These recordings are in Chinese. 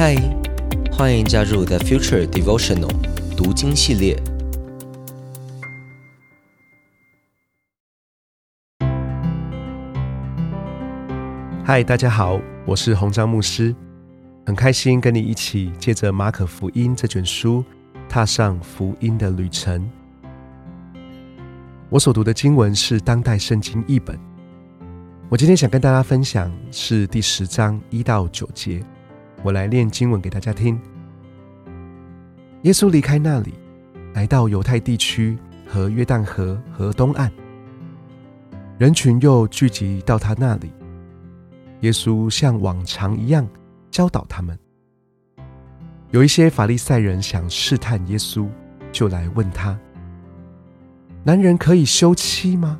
嗨，欢迎加入 The Future Devotional 读经系列。嗨，大家好，我是洪章牧师，很开心跟你一起借着马可福音这卷书，踏上福音的旅程。我所读的经文是当代圣经译本。我今天想跟大家分享是第十章一到九节，我来念经文给大家听。耶稣离开那里，来到犹太地区和约旦河和东岸，人群又聚集到他那里。耶稣像往常一样教导他们。有一些法利赛人想试探耶稣，就来问他：“男人可以休妻吗？”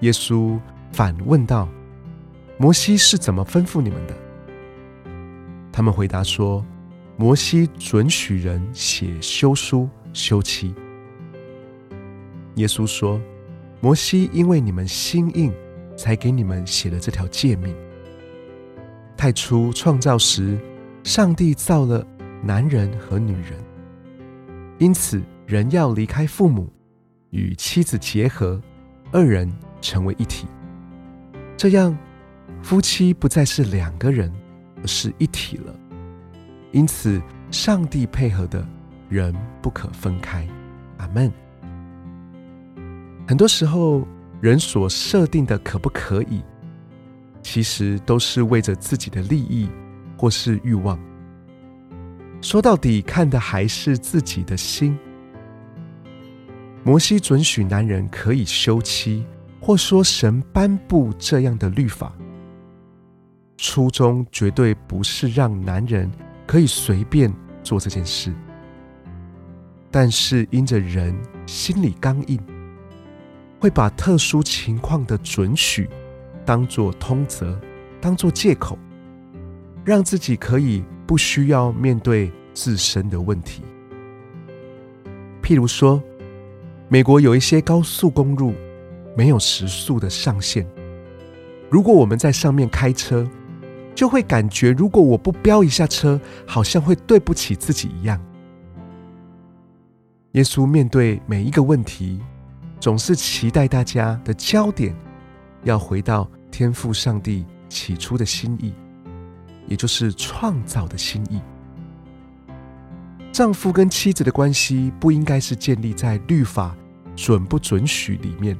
耶稣。反问道：“摩西是怎么吩咐你们的？”他们回答说：“摩西准许人写休书休妻。”耶稣说：“摩西因为你们心硬，才给你们写了这条诫命。太初创造时，上帝造了男人和女人，因此人要离开父母，与妻子结合，二人成为一体。”这样，夫妻不再是两个人，是一体了。因此，上帝配合的人不可分开。阿门。很多时候，人所设定的可不可以，其实都是为着自己的利益或是欲望。说到底，看的还是自己的心。摩西准许男人可以休妻。或说，神颁布这样的律法，初衷绝对不是让男人可以随便做这件事。但是因着人心里刚硬，会把特殊情况的准许当作通则，当作借口，让自己可以不需要面对自身的问题。譬如说，美国有一些高速公路。没有时速的上限。如果我们在上面开车，就会感觉如果我不飙一下车，好像会对不起自己一样。耶稣面对每一个问题，总是期待大家的焦点要回到天父上帝起初的心意，也就是创造的心意。丈夫跟妻子的关系不应该是建立在律法准不准许里面。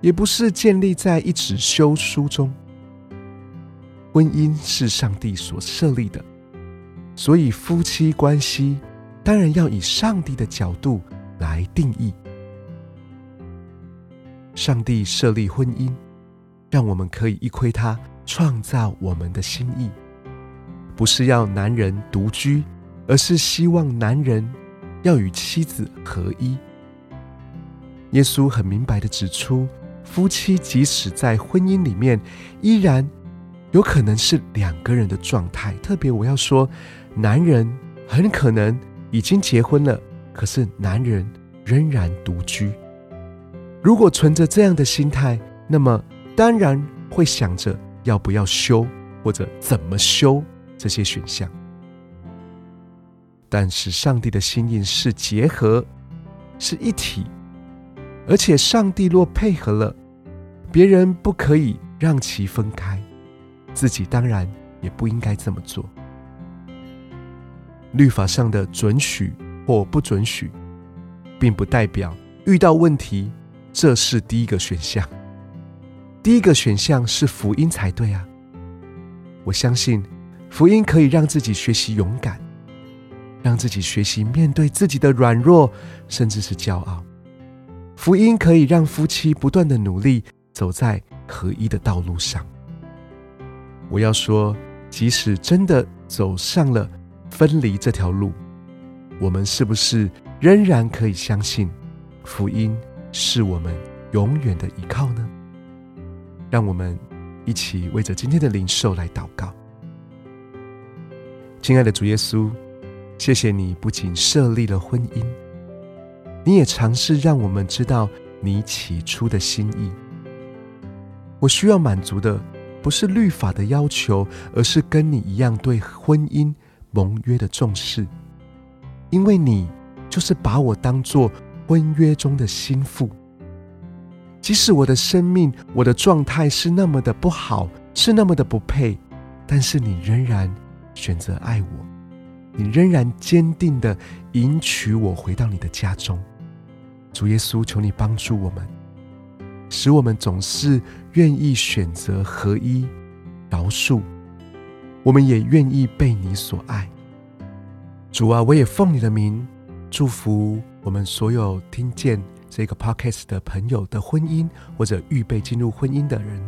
也不是建立在一纸休书中。婚姻是上帝所设立的，所以夫妻关系当然要以上帝的角度来定义。上帝设立婚姻，让我们可以一窥他创造我们的心意，不是要男人独居，而是希望男人要与妻子合一。耶稣很明白的指出。夫妻即使在婚姻里面，依然有可能是两个人的状态。特别我要说，男人很可能已经结婚了，可是男人仍然独居。如果存着这样的心态，那么当然会想着要不要修或者怎么修这些选项。但是上帝的心意是结合，是一体。而且，上帝若配合了，别人不可以让其分开，自己当然也不应该这么做。律法上的准许或不准许，并不代表遇到问题这是第一个选项。第一个选项是福音才对啊！我相信福音可以让自己学习勇敢，让自己学习面对自己的软弱，甚至是骄傲。福音可以让夫妻不断的努力走在合一的道路上。我要说，即使真的走上了分离这条路，我们是不是仍然可以相信福音是我们永远的依靠呢？让我们一起为着今天的灵受来祷告。亲爱的主耶稣，谢谢你不仅设立了婚姻。你也尝试让我们知道你起初的心意。我需要满足的不是律法的要求，而是跟你一样对婚姻盟约的重视。因为你就是把我当做婚约中的心腹，即使我的生命、我的状态是那么的不好，是那么的不配，但是你仍然选择爱我，你仍然坚定的迎娶我回到你的家中。主耶稣，求你帮助我们，使我们总是愿意选择合一、饶恕，我们也愿意被你所爱。主啊，我也奉你的名祝福我们所有听见这个 podcast 的朋友的婚姻，或者预备进入婚姻的人。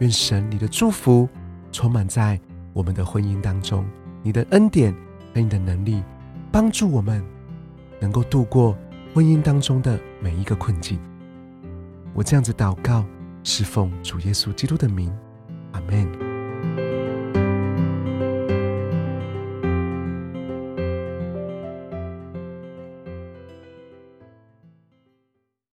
愿神你的祝福充满在我们的婚姻当中，你的恩典和你的能力帮助我们能够度过婚姻当中的每一个困境。我这样子祷告，是奉主耶稣基督的名，阿门。